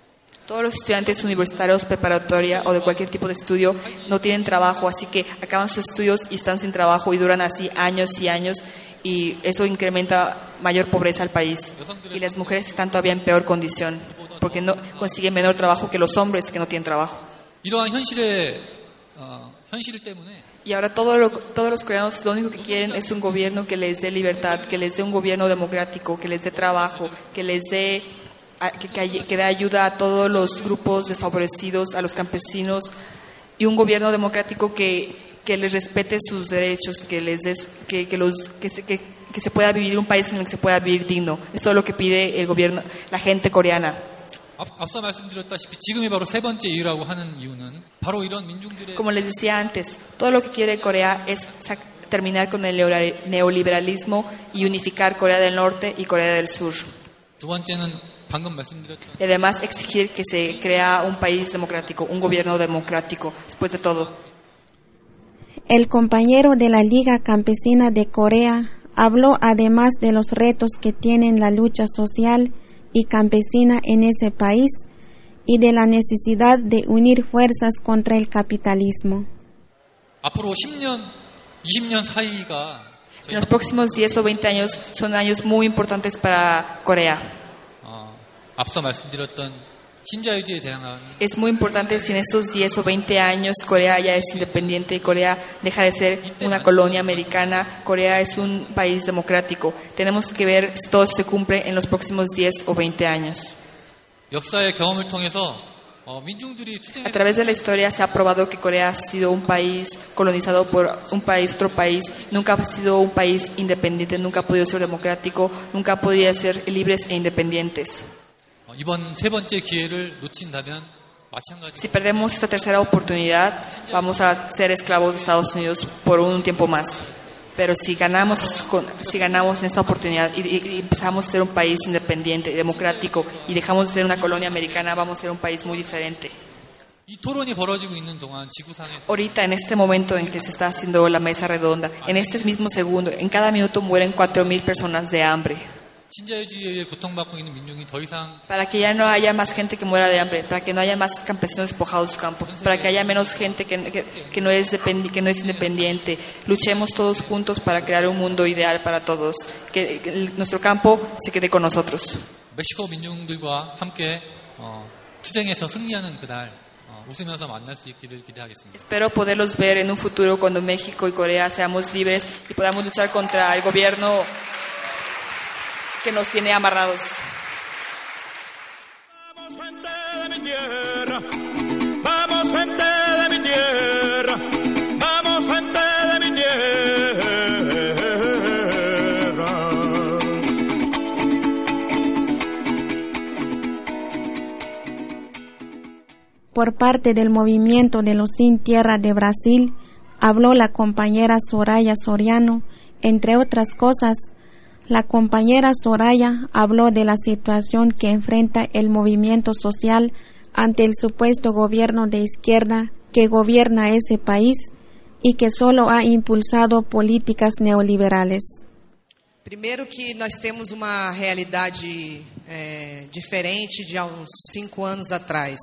todos los estudiantes universitarios, preparatoria o de cualquier tipo de estudio no tienen trabajo, así que acaban sus estudios y están sin trabajo y duran así años y años y eso incrementa mayor pobreza al país. Y las mujeres están todavía en peor condición porque no consiguen menor trabajo que los hombres que no tienen trabajo. Y ahora todo lo, todos los coreanos lo único que quieren es un gobierno que les dé libertad, que les dé un gobierno democrático, que les dé trabajo, que les dé que, que, que dé ayuda a todos los grupos desfavorecidos, a los campesinos, y un gobierno democrático que, que les respete sus derechos, que les des, que, que, los que se, que, que, se pueda vivir un país en el que se pueda vivir digno. Esto es todo lo que pide el gobierno, la gente coreana. Como les decía antes, todo lo que quiere Corea es terminar con el neoliberalismo y unificar Corea del Norte y Corea del Sur. Y además exigir que se crea un país democrático, un gobierno democrático, después de todo. El compañero de la Liga Campesina de Corea habló además de los retos que tienen la lucha social y campesina en ese país y de la necesidad de unir fuerzas contra el capitalismo. En los próximos 10 o 20 años son años muy importantes para Corea. 어, 앞서 말씀드렸던 신자유주의에 대항한 Es muy importante si en estos 10 o 20 años Corea ya es independiente y Corea deja de ser una colonia americana, Corea es un país democrático. Tenemos que ver si todo se cumple en los próximos 10 o 20 años. 역사의 경험을 통해서 어, 민중들이 A 투쟁에서 través de la historia se ha probado que Corea ha sido un país colonizado por un país, otro país, nunca ha sido un país independiente, nunca ha podido ser democrático, nunca ha podido ser libres e independientes. Si perdemos esta tercera oportunidad, vamos a ser esclavos de Estados Unidos por un tiempo más. Pero si ganamos, si ganamos en esta oportunidad y, empezamos a ser un país independiente, democrático y dejamos de ser una colonia americana, vamos a ser un país muy diferente. Ahorita, en este momento en que se está haciendo la mesa redonda, en este mismo segundo, en cada minuto mueren 4.000 personas de hambre. 신자유주의에 의해 고통받고 있는 민중이 더 이상 Para que ya no haya más gente que muera de hambre, para que no haya más campesinos despojados de su campo, para que haya menos gente que, que- que no es dependi- que no es independiente. Luchemos todos juntos para crear un mundo ideal para todos, que, que el- nuestro campo se quede con nosotros. 멕시코 민중들과 함께 어, 투쟁에서 승리하는 그날 어, 웃으면서 만날 수 있기를 기대하겠습니다. Espero poderlos ver en un futuro cuando México y Corea seamos libres y podamos luchar contra el gobierno que nos tiene amarrados. de mi tierra, vamos gente de mi tierra, vamos gente de mi tierra. Por parte del movimiento de los Sin Tierra de Brasil, habló la compañera Soraya Soriano. Entre otras cosas, la compañera Soraya habló de la situación que enfrenta el movimiento social ante el supuesto gobierno de izquierda que gobierna ese país y que solo ha impulsado políticas neoliberales. Primeiro que nós temos uma realidade é, diferente de há uns cinco anos atrás.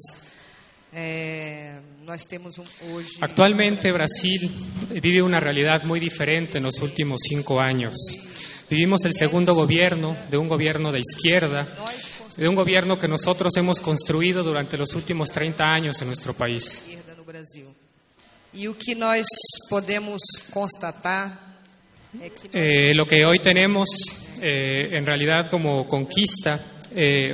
É, nós temos um, hoje Actualmente Brasil vive una realidad muy diferente en los últimos cinco años. Vivimos el segundo gobierno de un gobierno de izquierda, de un gobierno que nosotros hemos construido durante los últimos 30 años en nuestro país. esquerda no Brasil. E o que nós podemos constatar Eh, lo que hoy tenemos eh, en realidad como conquista eh,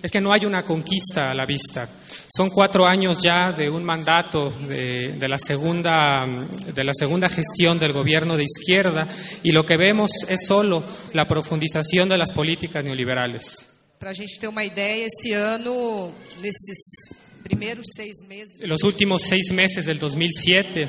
es que no hay una conquista a la vista. Son cuatro años ya de un mandato de, la segunda, de la segunda gestión del gobierno de izquierda y lo que vemos es solo la profundización de las políticas neoliberales. Para a gente ter uma ideia, esse ano, nesses. Los últimos seis meses del 2007,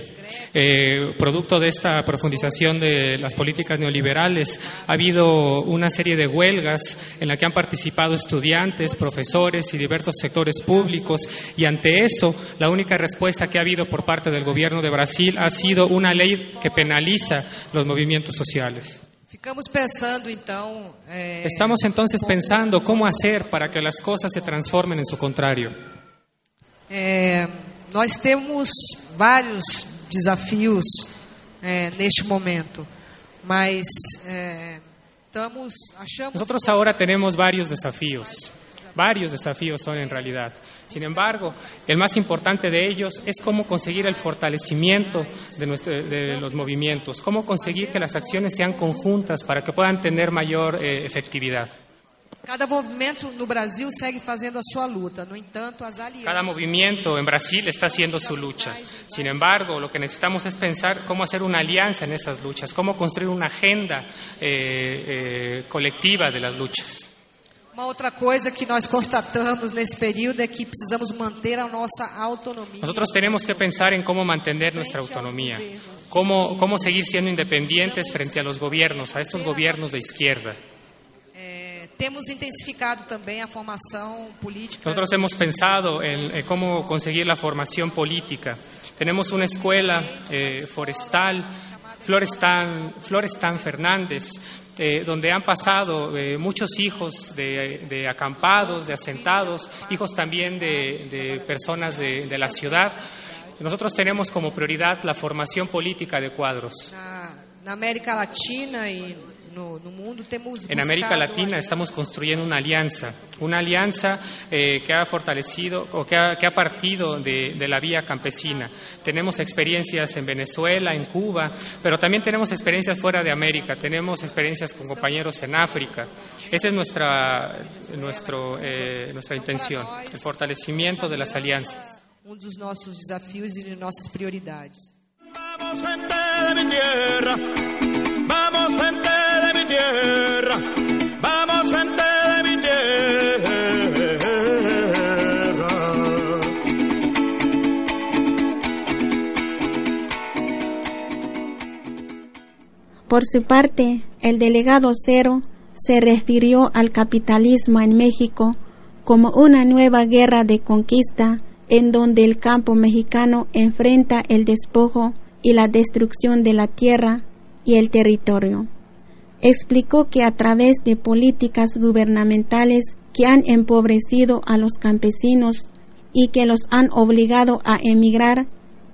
eh, producto de esta profundización de las políticas neoliberales, ha habido una serie de huelgas en la que han participado estudiantes, profesores y diversos sectores públicos y ante eso la única respuesta que ha habido por parte del gobierno de Brasil ha sido una ley que penaliza los movimientos sociales. Eh, Estamos entonces pensando cómo hacer para que las cosas se transformen en su contrario. É, nós temos vários desafios é, neste momento, mas é, estamos achamos. Nosotros ahora tenemos varios desafíos. Varios desafíos son en realidad. Sin embargo, el más importante de ellos es cómo conseguir el fortalecimiento de, nuestro, de los movimientos, cómo conseguir que las acciones sean conjuntas para que puedan tener mayor eh, efectividad. Cada movimento no Brasil segue fazendo a sua luta. No entanto, as alianças. Cada movimiento en Brasil está haciendo su lucha. Sin embargo, lo que necesitamos es pensar cómo hacer una alianza en esas luchas, cómo construir una agenda eh, eh, colectiva de las luchas. Uma outra coisa que nós constatamos nesse período é que precisamos manter a nossa autonomia. Nosotros tenemos que pensar en cómo mantener nuestra autonomía, cómo, cómo seguir siendo independientes frente a los gobiernos, a estos gobiernos de izquierda. Temos intensificado também a formação política. Nosotros hemos pensado en, en cómo conseguir la formación política. Tenemos una escuela eh, forestal, Florestan, Florestan Fernández, eh, donde han pasado eh, muchos hijos de, de, acampados, de asentados, hijos también de, de personas de, de, la ciudad. Nosotros tenemos como prioridad la formación política de cuadros. Na América Latina y no, no mundo temos en América Latina estamos construyendo una alianza, una alianza eh, que ha fortalecido o que ha, que ha partido de, de, la vía campesina. Tenemos experiencias en Venezuela, en Cuba, pero también tenemos experiencias fuera de América, tenemos experiencias con compañeros en África. Esa es nuestra, nuestro, eh, nuestra intención, el fortalecimiento de las alianzas. Um dos nossos desafios e de nossas prioridades. Vamos, gente de mi tierra. Vamos, gente Vamos. Por su parte, el delegado Cero se refirió al capitalismo en México como una nueva guerra de conquista en donde el campo mexicano enfrenta el despojo y la destrucción de la tierra y el territorio. Explicó que a través de políticas gubernamentales que han empobrecido a los campesinos y que los han obligado a emigrar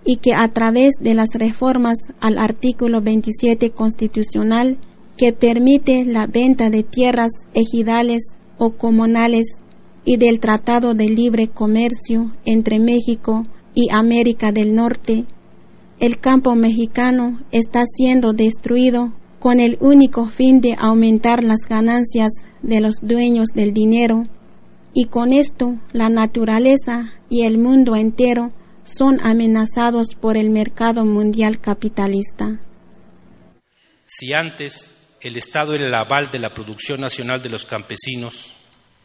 y que a través de las reformas al artículo 27 constitucional que permite la venta de tierras ejidales o comunales y del Tratado de Libre Comercio entre México y América del Norte, el campo mexicano está siendo destruido con el único fin de aumentar las ganancias de los dueños del dinero, y con esto la naturaleza y el mundo entero son amenazados por el mercado mundial capitalista. Si antes el Estado era el aval de la producción nacional de los campesinos,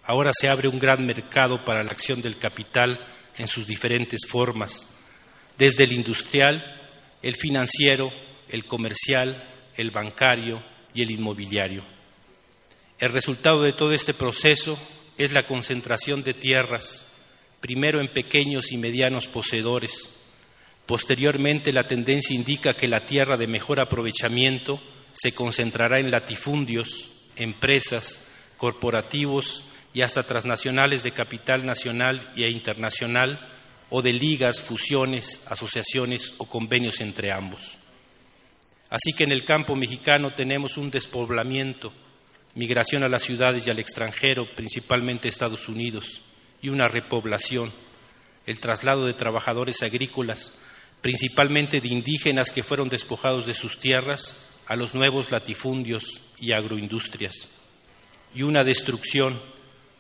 ahora se abre un gran mercado para la acción del capital en sus diferentes formas, desde el industrial, el financiero, el comercial, el bancario y el inmobiliario. El resultado de todo este proceso es la concentración de tierras, primero en pequeños y medianos poseedores. Posteriormente, la tendencia indica que la tierra de mejor aprovechamiento se concentrará en latifundios, empresas, corporativos y hasta transnacionales de capital nacional e internacional o de ligas, fusiones, asociaciones o convenios entre ambos. Así que en el campo mexicano tenemos un despoblamiento, migración a las ciudades y al extranjero, principalmente Estados Unidos, y una repoblación, el traslado de trabajadores agrícolas, principalmente de indígenas que fueron despojados de sus tierras a los nuevos latifundios y agroindustrias, y una destrucción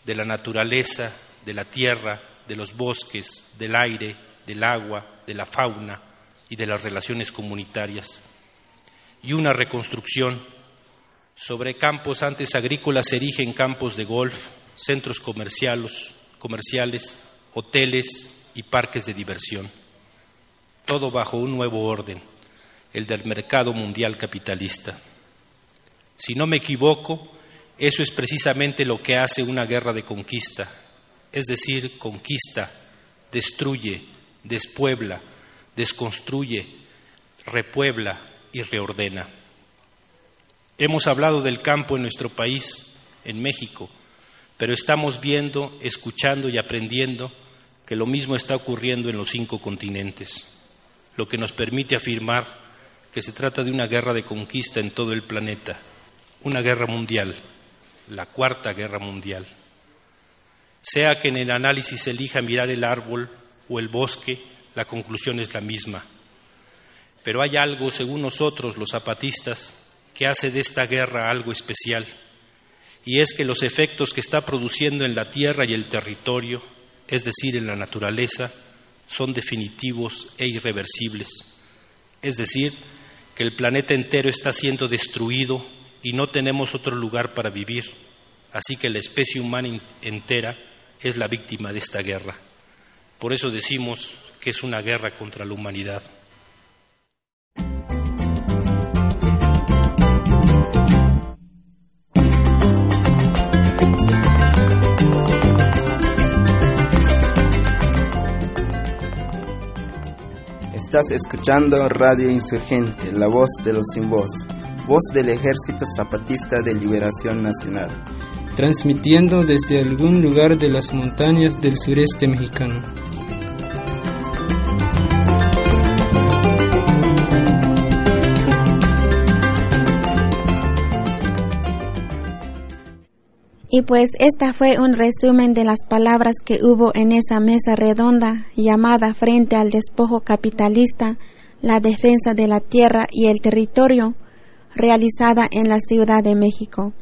de la naturaleza, de la tierra, de los bosques, del aire, del agua, de la fauna y de las relaciones comunitarias, y una reconstrucción. Sobre campos antes agrícolas se erigen campos de golf, centros comerciales, comerciales, hoteles y parques de diversión, todo bajo un nuevo orden, el del mercado mundial capitalista. Si no me equivoco, eso es precisamente lo que hace una guerra de conquista, es decir, conquista, destruye, despuebla, desconstruye, repuebla y reordena. Hemos hablado del campo en nuestro país, en México, pero estamos viendo, escuchando y aprendiendo que lo mismo está ocurriendo en los cinco continentes, lo que nos permite afirmar que se trata de una guerra de conquista en todo el planeta, una guerra mundial, la cuarta guerra mundial. Sea que en el análisis elija mirar el árbol o el bosque, la conclusión es la misma. Pero hay algo, según nosotros los zapatistas, que hace de esta guerra algo especial, y es que los efectos que está produciendo en la tierra y el territorio, es decir, en la naturaleza, son definitivos e irreversibles. Es decir, que el planeta entero está siendo destruido y no tenemos otro lugar para vivir, así que la especie humana entera es la víctima de esta guerra. Por eso decimos que es una guerra contra la humanidad. Estás escuchando Radio Insurgente, la voz de los sin voz, voz del Ejército Zapatista de Liberación Nacional. Transmitiendo desde algún lugar de las montañas del sureste mexicano. Y pues esta fue un resumen de las palabras que hubo en esa mesa redonda llamada frente al despojo capitalista, la defensa de la tierra y el territorio, realizada en la Ciudad de México.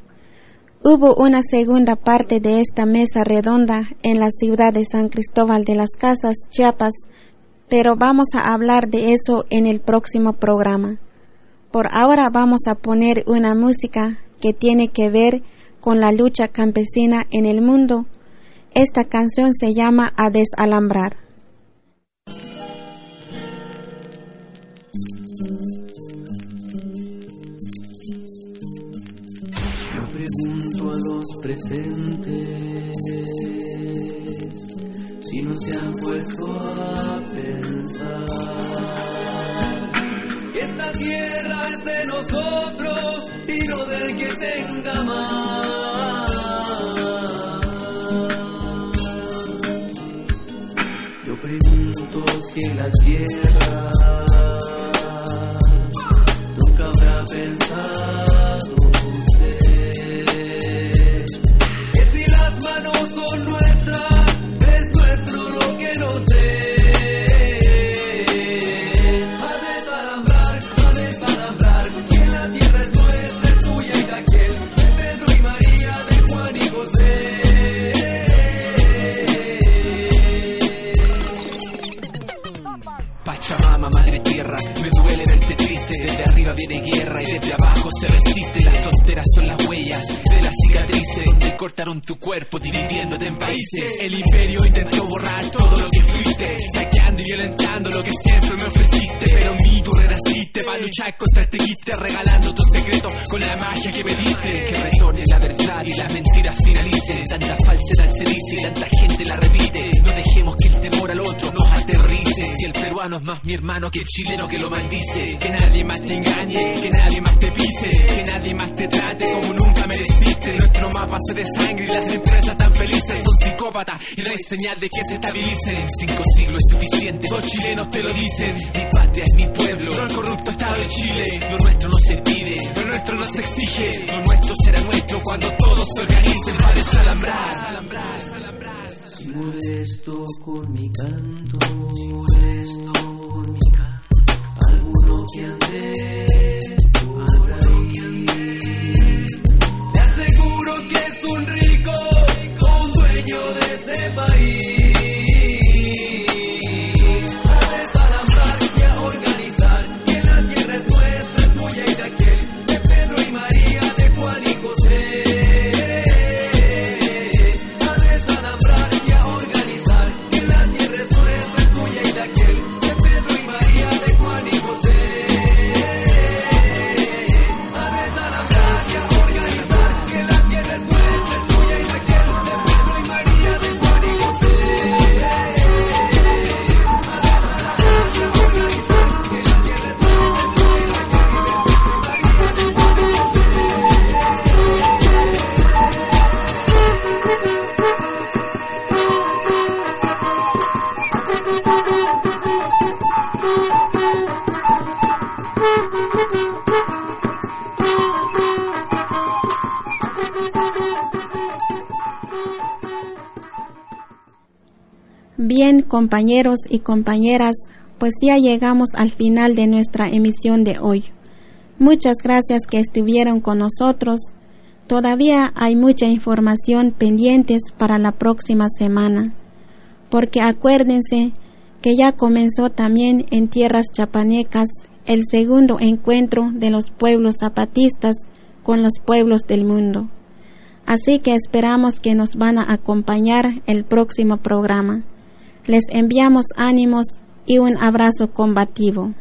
Hubo una segunda parte de esta mesa redonda en la ciudad de San Cristóbal de las Casas, Chiapas, pero vamos a hablar de eso en el próximo programa. Por ahora vamos a poner una música que tiene que ver con la lucha campesina en el mundo. Esta canción se llama A desalambrar. Yo pregunto a los presentes si no se han puesto a pensar que esta tierra es de nosotros no del que tenga más. Yo pregunto si en la tierra nunca habrá pensado son las huellas de las cicatrices donde cortaron tu cuerpo dividiéndote en países. El imperio intentó borrar todo lo que fuiste, saqueando y violentando lo que siempre me ofreciste. Pero mí tú renaciste para luchar contra este quiste, regalando tu secreto con la magia que me diste. Que retorne la verdad y las mentiras finalicen. Tanta falsedad se dice y tanta gente la repite. No dejemos que el temor al otro nos aterrice. Si el peruano es más mi hermano que el chileno que lo maldice. Que nadie más te engañe, que nadie más te pise, que nadie más te trate como nunca mereciste. Nuestro mapa se de sangre y las empresas tan felices son psicópatas y no hay señal de que se estabilicen. Cinco siglos es suficiente, dos chilenos te lo dicen es este mi pueblo, no el corrupto Estado de Chile. Lo nuestro no se pide, lo nuestro no se exige, lo nuestro será nuestro cuando todos se organicen para desalambrar. Si molesto con mi canto, molesto con mi canto, alguno que ande, por que ande. Le aseguro que es un rico, un dueño de este país. Bien, compañeros y compañeras, pues ya llegamos al final de nuestra emisión de hoy. Muchas gracias que estuvieron con nosotros. Todavía hay mucha información pendientes para la próxima semana, porque acuérdense que ya comenzó también en tierras chapanecas el segundo encuentro de los pueblos zapatistas con los pueblos del mundo. Así que esperamos que nos van a acompañar el próximo programa. Les enviamos ánimos y un abrazo combativo.